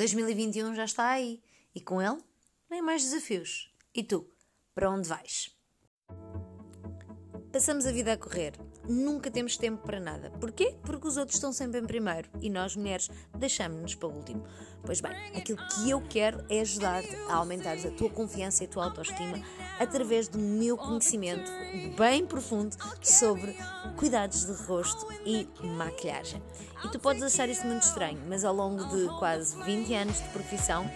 2021 já está aí e com ele vem mais desafios. E tu, para onde vais? Passamos a vida a correr. Nunca temos tempo para nada. Porquê? Porque os outros estão sempre em primeiro e nós, mulheres, deixamos-nos para o último. Pois bem, aquilo que eu quero é ajudar-te a aumentar a tua confiança e a tua autoestima através do meu conhecimento bem profundo sobre cuidados de rosto e maquilhagem. E tu podes achar isto muito estranho, mas ao longo de quase 20 anos de profissão,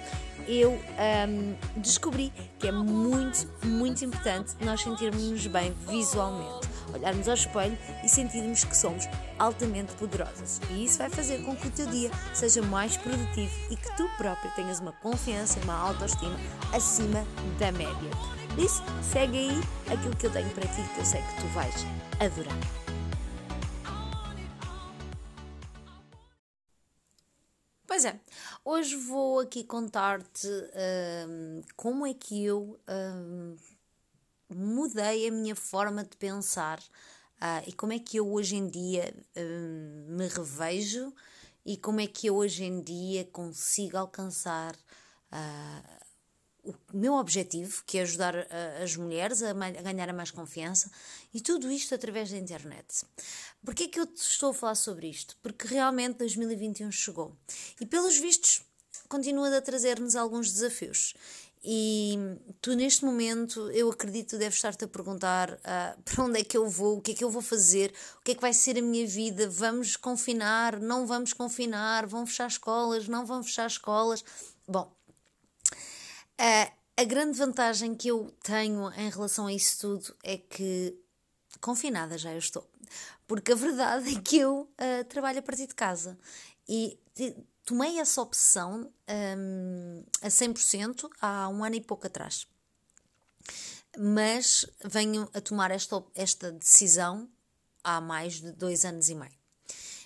eu um, descobri que é muito, muito importante nós sentirmos-nos bem visualmente, olharmos ao espelho e sentirmos que somos altamente poderosas. E isso vai fazer com que o teu dia seja mais produtivo e que tu próprio tenhas uma confiança e uma autoestima acima da média. Por isso, segue aí aquilo que eu tenho para ti que eu sei que tu vais adorar. Pois é, hoje vou aqui contar-te hum, como é que eu hum, mudei a minha forma de pensar uh, e como é que eu hoje em dia hum, me revejo e como é que eu hoje em dia consigo alcançar uh, o meu objetivo, que é ajudar as mulheres a, ganhar mais confiança, e tudo isto através da internet. Porquê é que eu estou a falar sobre isto? Porque realmente 2021 chegou e, pelos vistos, continua a trazer-nos alguns desafios. E tu, neste momento, eu acredito, deves estar-te a perguntar uh, para onde é que eu vou, o que é que eu vou fazer, o que é que vai ser a minha vida, vamos confinar, não vamos confinar, vão fechar escolas, não vão fechar escolas. Bom, a, a grande vantagem que eu tenho em relação a isso tudo é que confinada já eu estou. Porque a verdade é que eu uh, trabalho a partir de casa. E tomei essa opção um, a 100% há um ano e pouco atrás. Mas venho a tomar esta, esta decisão há mais de dois anos e meio.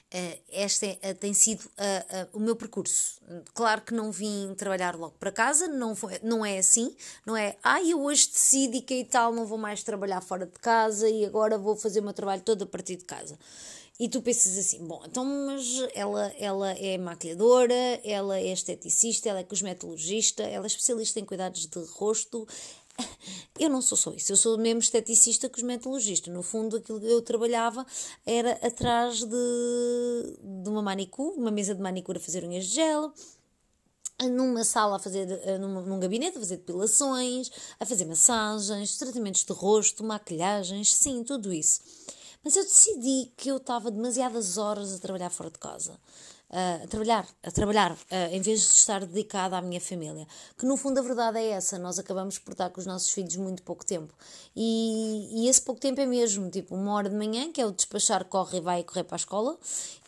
Uh, este é, uh, tem sido uh, o meu percurso. Claro que não vim trabalhar logo para casa, não, foi, não é assim, não é, ah, eu hoje decidi que e tal, não vou mais trabalhar fora de casa e agora vou fazer o meu trabalho todo a partir de casa. E tu pensas assim, bom, então, mas ela, ela é maquilhadora, ela é esteticista, ela é cosmetologista, ela é especialista em cuidados de rosto, eu não sou só isso, eu sou mesmo esteticista cosmetologista. No fundo, aquilo que eu trabalhava era atrás de, de uma manicure, uma mesa de manicure a fazer unhas de gel, numa sala a fazer, num, num gabinete a fazer depilações, a fazer massagens, tratamentos de rosto, maquilhagens, sim, tudo isso. Mas eu decidi que eu estava demasiadas horas a trabalhar fora de casa a trabalhar, a trabalhar, em vez de estar dedicada à minha família. Que no fundo a verdade é essa, nós acabamos por estar com os nossos filhos muito pouco tempo. E, e esse pouco tempo é mesmo, tipo, uma hora de manhã, que é o despachar, corre e vai correr para a escola,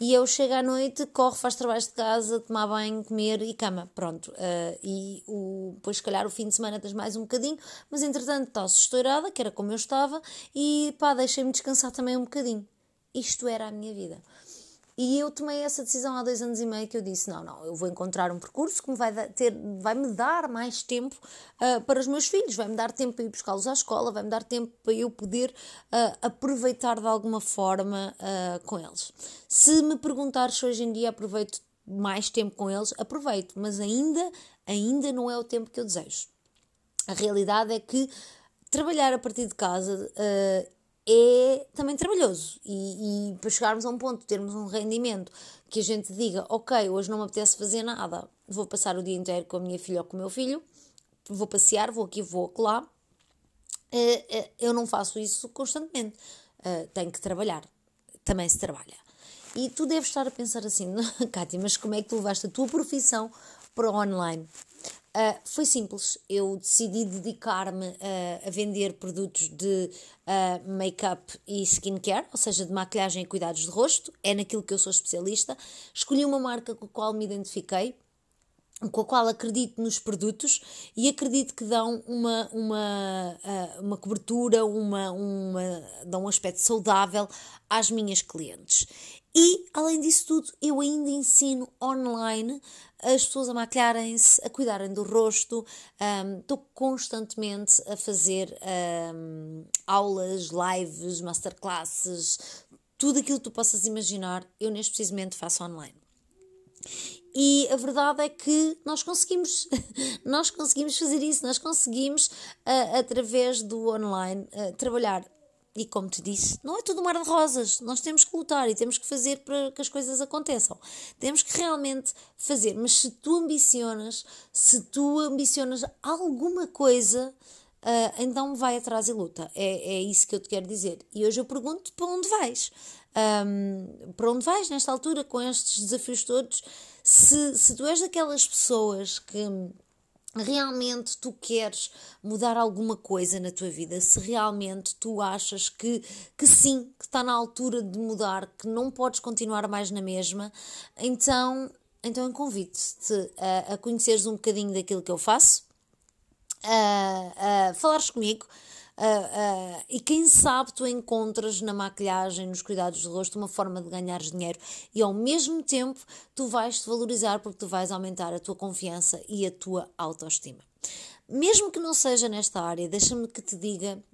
e eu chego à noite, corre, faz trabalhos de casa, tomar banho, comer e cama, pronto. Uh, e o, depois, se calhar, o fim de semana tens mais um bocadinho, mas entretanto está-se estourada, que era como eu estava, e pá, deixei-me descansar também um bocadinho. Isto era a minha vida. E eu tomei essa decisão há dois anos e meio que eu disse: não, não, eu vou encontrar um percurso que me vai, ter, vai me dar mais tempo uh, para os meus filhos, vai me dar tempo para ir buscá-los à escola, vai me dar tempo para eu poder uh, aproveitar de alguma forma uh, com eles. Se me perguntares se hoje em dia aproveito mais tempo com eles, aproveito, mas ainda, ainda não é o tempo que eu desejo. A realidade é que trabalhar a partir de casa é também trabalhoso. E, e, para chegarmos a um ponto, termos um rendimento que a gente diga, ok, hoje não me apetece fazer nada, vou passar o dia inteiro com a minha filha ou com o meu filho, vou passear, vou aqui, vou lá. Eh, eh, eu não faço isso constantemente. Eh, tenho que trabalhar. Também se trabalha. E tu deves estar a pensar assim, Kátia, mas como é que tu levaste a tua profissão para o online? Uh, foi simples, eu decidi dedicar-me uh, a vender produtos de uh, make-up e skincare, ou seja, de maquilhagem e cuidados de rosto, é naquilo que eu sou especialista. Escolhi uma marca com a qual me identifiquei, com a qual acredito nos produtos e acredito que dão uma, uma, uma cobertura, uma, uma, dão um aspecto saudável às minhas clientes. E, além disso tudo, eu ainda ensino online as pessoas a maquilharem-se, a cuidarem do rosto. Estou um, constantemente a fazer um, aulas, lives, masterclasses, tudo aquilo que tu possas imaginar, eu neste precisamente faço online. E a verdade é que nós conseguimos, nós conseguimos fazer isso, nós conseguimos, uh, através do online, uh, trabalhar. E como te disse, não é tudo mar de rosas. Nós temos que lutar e temos que fazer para que as coisas aconteçam. Temos que realmente fazer. Mas se tu ambicionas, se tu ambicionas alguma coisa, uh, então vai atrás e luta. É, é isso que eu te quero dizer. E hoje eu pergunto para onde vais? Um, para onde vais nesta altura com estes desafios todos? Se, se tu és daquelas pessoas que realmente tu queres mudar alguma coisa na tua vida, se realmente tu achas que, que sim, que está na altura de mudar, que não podes continuar mais na mesma, então, então eu convido-te a, a conheceres um bocadinho daquilo que eu faço, a, a falares comigo, Uh, uh, e quem sabe tu encontras na maquilhagem, nos cuidados do rosto, uma forma de ganhar dinheiro e ao mesmo tempo tu vais te valorizar porque tu vais aumentar a tua confiança e a tua autoestima. Mesmo que não seja nesta área, deixa-me que te diga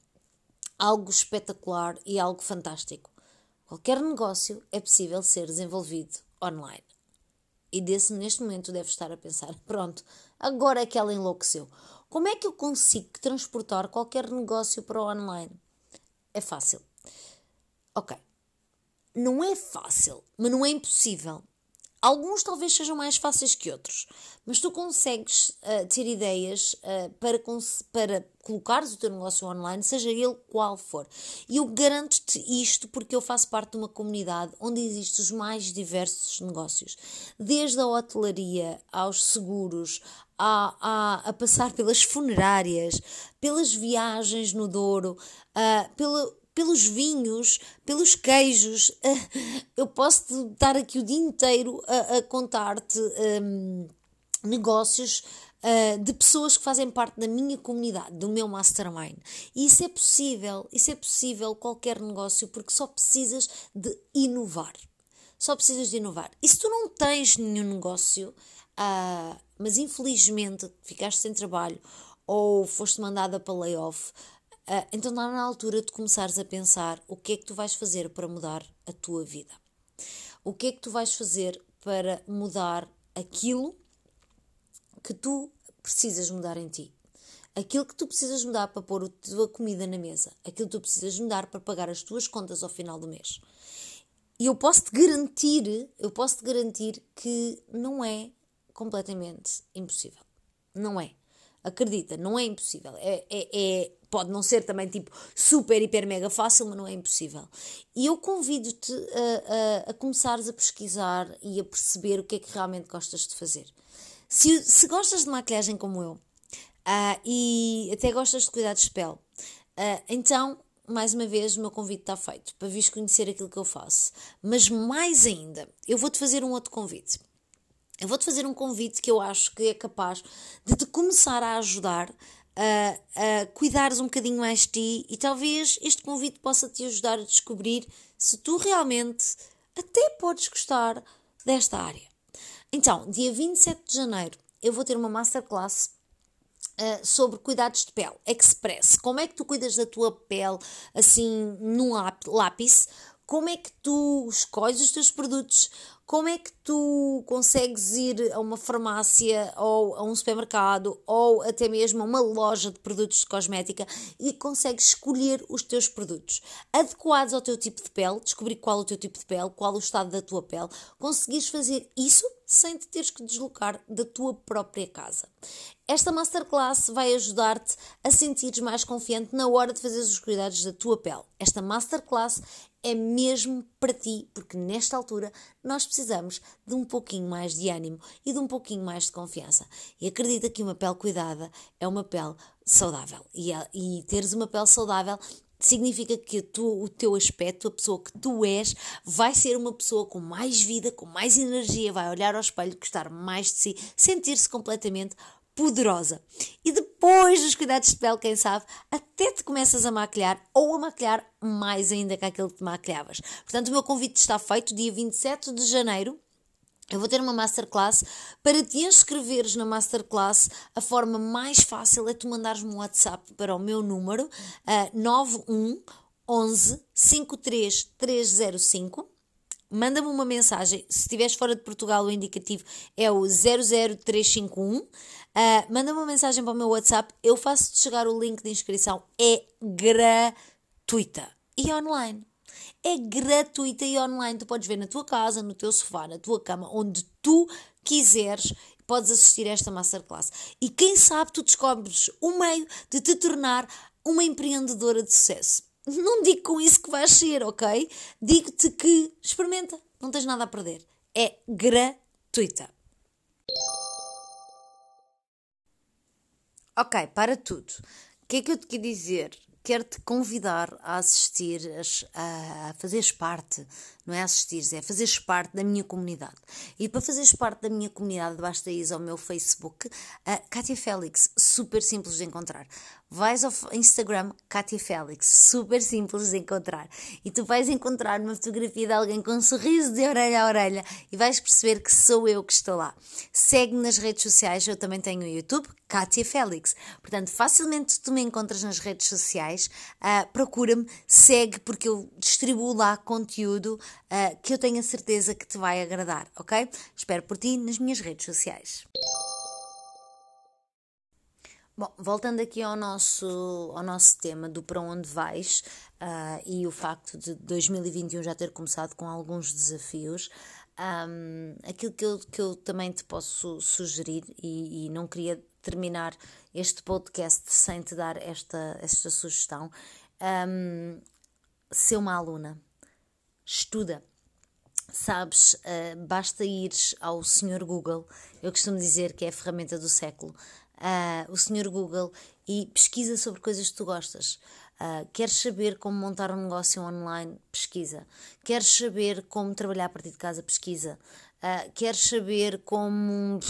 algo espetacular e algo fantástico. Qualquer negócio é possível ser desenvolvido online. E desse neste momento deve estar a pensar: pronto, agora é que ela enlouqueceu. Como é que eu consigo transportar qualquer negócio para o online? É fácil. Ok. Não é fácil, mas não é impossível. Alguns talvez sejam mais fáceis que outros, mas tu consegues uh, ter ideias uh, para, para colocares o teu negócio online, seja ele qual for. E eu garanto-te isto porque eu faço parte de uma comunidade onde existem os mais diversos negócios, desde a hotelaria aos seguros, a, a, a passar pelas funerárias, pelas viagens no Douro, uh, pelos vinhos, pelos queijos. Eu posso estar aqui o dia inteiro a, a contar-te um, negócios uh, de pessoas que fazem parte da minha comunidade, do meu mastermind. E isso é possível, isso é possível qualquer negócio, porque só precisas de inovar. Só precisas de inovar. E se tu não tens nenhum negócio, uh, mas infelizmente ficaste sem trabalho ou foste mandada para layoff, Uh, então está na altura de começares a pensar o que é que tu vais fazer para mudar a tua vida. O que é que tu vais fazer para mudar aquilo que tu precisas mudar em ti. Aquilo que tu precisas mudar para pôr a tua comida na mesa. Aquilo que tu precisas mudar para pagar as tuas contas ao final do mês. E eu posso te garantir, eu posso te garantir que não é completamente impossível. Não é. Acredita, não é impossível. É, é, é, pode não ser também tipo super, hiper, mega fácil, mas não é impossível. E eu convido-te a, a, a começares a pesquisar e a perceber o que é que realmente gostas de fazer. Se, se gostas de maquilhagem como eu uh, e até gostas de cuidados de pele, uh, então mais uma vez, o meu convite está feito para vires conhecer aquilo que eu faço. Mas mais ainda, eu vou-te fazer um outro convite. Eu vou-te fazer um convite que eu acho que é capaz de te começar a ajudar a, a cuidares um bocadinho mais de ti e talvez este convite possa te ajudar a descobrir se tu realmente até podes gostar desta área. Então, dia 27 de janeiro, eu vou ter uma masterclass Uh, sobre cuidados de pele, express. Como é que tu cuidas da tua pele assim num lápis? Como é que tu escolhes os teus produtos? Como é que tu consegues ir a uma farmácia ou a um supermercado ou até mesmo a uma loja de produtos de cosmética e consegues escolher os teus produtos adequados ao teu tipo de pele, descobrir qual o teu tipo de pele, qual o estado da tua pele, conseguires fazer isso sem te teres que deslocar da tua própria casa. Esta masterclass vai ajudar-te a sentir mais confiante na hora de fazer os cuidados da tua pele. Esta masterclass é mesmo para ti, porque nesta altura nós precisamos de um pouquinho mais de ânimo e de um pouquinho mais de confiança. E acredita que uma pele cuidada é uma pele saudável. E, e teres uma pele saudável significa que tu, o teu aspecto, a pessoa que tu és, vai ser uma pessoa com mais vida, com mais energia, vai olhar ao espelho, gostar mais de si, sentir-se completamente poderosa. E depois dos cuidados de pele, quem sabe, até te começas a maquilhar ou a maquilhar mais ainda que aquilo que te maquilhavas. Portanto, o meu convite está feito dia 27 de janeiro. Eu vou ter uma masterclass. Para te inscreveres na masterclass, a forma mais fácil é tu mandares-me um WhatsApp para o meu número uh, 91 11 53 305 manda-me uma mensagem. Se estiveres fora de Portugal, o indicativo é o 00351. Uh, manda-me uma mensagem para o meu WhatsApp. Eu faço-te chegar o link de inscrição. É gratuita e online. É gratuita e online. Tu podes ver na tua casa, no teu sofá, na tua cama, onde tu quiseres podes assistir a esta masterclass. E quem sabe tu descobres o meio de te tornar uma empreendedora de sucesso. Não digo com isso que vais ser, ok? Digo-te que experimenta, não tens nada a perder. É gratuita. Ok, para tudo. O que é que eu te quero dizer? Quero-te convidar a assistir, a, a fazeres parte não é assistires, é fazeres parte da minha comunidade. E para fazeres parte da minha comunidade, basta ir ao meu Facebook, a Kátia Félix, super simples de encontrar. Vais ao Instagram, Kátia Félix, super simples de encontrar. E tu vais encontrar uma fotografia de alguém com um sorriso de orelha a orelha e vais perceber que sou eu que estou lá. Segue-me nas redes sociais, eu também tenho o YouTube, Kátia Félix. Portanto, facilmente tu me encontras nas redes sociais, uh, procura-me, segue, porque eu distribuo lá conteúdo uh, que eu tenho a certeza que te vai agradar, ok? Espero por ti nas minhas redes sociais. Bom, voltando aqui ao nosso, ao nosso tema do para onde vais uh, e o facto de 2021 já ter começado com alguns desafios, um, aquilo que eu, que eu também te posso sugerir, e, e, não queria terminar este podcast sem te dar esta, esta sugestão, um, ser uma aluna estuda. Sabes, uh, basta ir ao Sr. Google, eu costumo dizer que é a ferramenta do século, uh, o Sr. Google, e pesquisa sobre coisas que tu gostas. Uh, queres saber como montar um negócio online? Pesquisa. Queres saber como trabalhar a partir de casa? Pesquisa. Uh, queres saber como,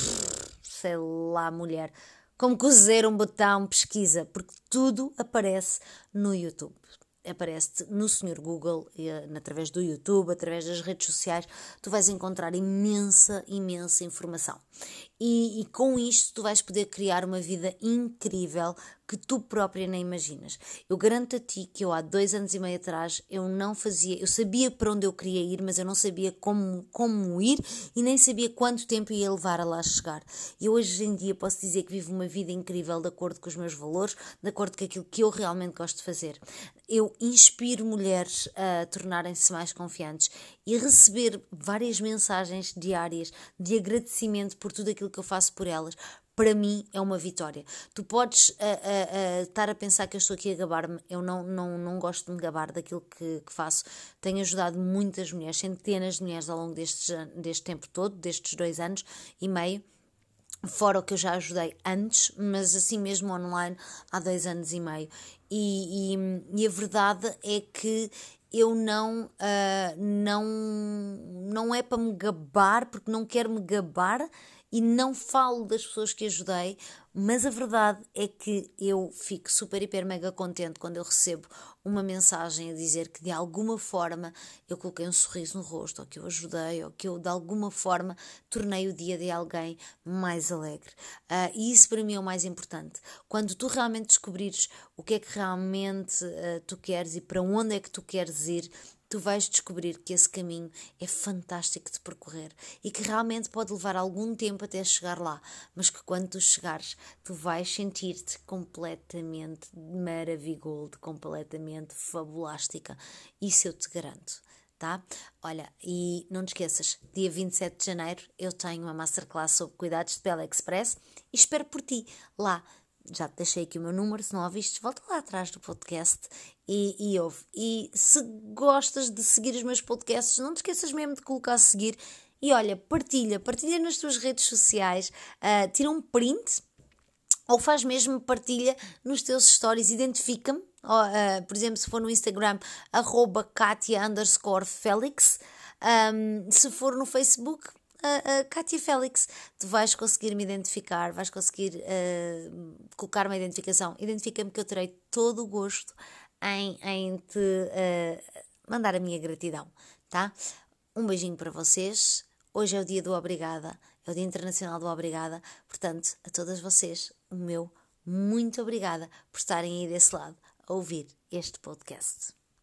sei lá, mulher, como cozer um botão? Pesquisa. Porque tudo aparece no YouTube aparece no Sr. Google, eh, através do YouTube, através das redes sociais, tu vais encontrar imensa, imensa informação. E, e, com isto tu vais poder criar uma vida incrível que tu própria nem imaginas. Eu garanto a ti que eu há dois anos e meio atrás eu não fazia, eu sabia para onde eu queria ir, mas eu não sabia como, como ir e nem sabia quanto tempo ia levar a lá chegar. E hoje em dia posso dizer que vivo uma vida incrível de acordo com os meus valores, de acordo com aquilo que eu realmente gosto de fazer. Eu inspiro mulheres a tornarem-se mais confiantes e receber várias mensagens diárias de agradecimento por tudo aquilo que eu faço por elas, para mim é uma vitória. Tu podes uh, uh, uh, estar a pensar que eu estou aqui a gabar-me, eu não, não, não gosto de me gabar daquilo que, que, faço. Tenho ajudado muitas mulheres, centenas de mulheres ao longo deste, deste tempo todo, destes dois anos e meio. Fora o que eu já ajudei antes, mas assim mesmo online há dois anos e meio. E, e, e a verdade é que eu não, uh, não, não é para me gabar, porque não quero me gabar e não falo das pessoas que ajudei, mas a verdade é que eu fico super, hiper, mega contente quando eu recebo uma mensagem a dizer que de alguma forma eu coloquei um sorriso no rosto, ou que eu ajudei, ou que eu de alguma forma tornei o dia de alguém mais alegre. Uh, e isso para mim é o mais importante. Quando tu realmente descobrires o que é que realmente uh, tu queres e para onde é que tu queres ir, tu vais descobrir que esse caminho é fantástico de percorrer e que realmente pode levar algum tempo até chegar lá, mas que quando tu chegares, tu vais sentir-te completamente maravigold, completamente fabulástica. Isso eu te garanto. Tá? Olha, e não te esqueças, dia 27 de janeiro eu tenho uma masterclass sobre cuidados de pele express e espero por ti lá já te deixei aqui o meu número, se não ouviste, volta lá atrás do podcast e, e ouve. E se gostas de seguir os meus podcasts, não te esqueças mesmo de colocar a seguir. E olha, partilha, partilha nas tuas redes sociais, uh, tira um print ou faz mesmo partilha nos teus stories, identifica-me. Uh, por exemplo, se for no Instagram, arroba Katia underscore Felix. Um, se for no Facebook, a, a Kátia Félix. Tu vais conseguir me identificar, vais conseguir uh, colocar uma identificação. Identifica-me que eu terei todo o gosto em, em te uh, mandar a minha gratidão, tá? Um beijinho para vocês. Hoje é o dia do Obrigada, é o Dia Internacional do Obrigada. Portanto, a todas vocês, o meu muito obrigada por estarem aí desse lado a ouvir este podcast.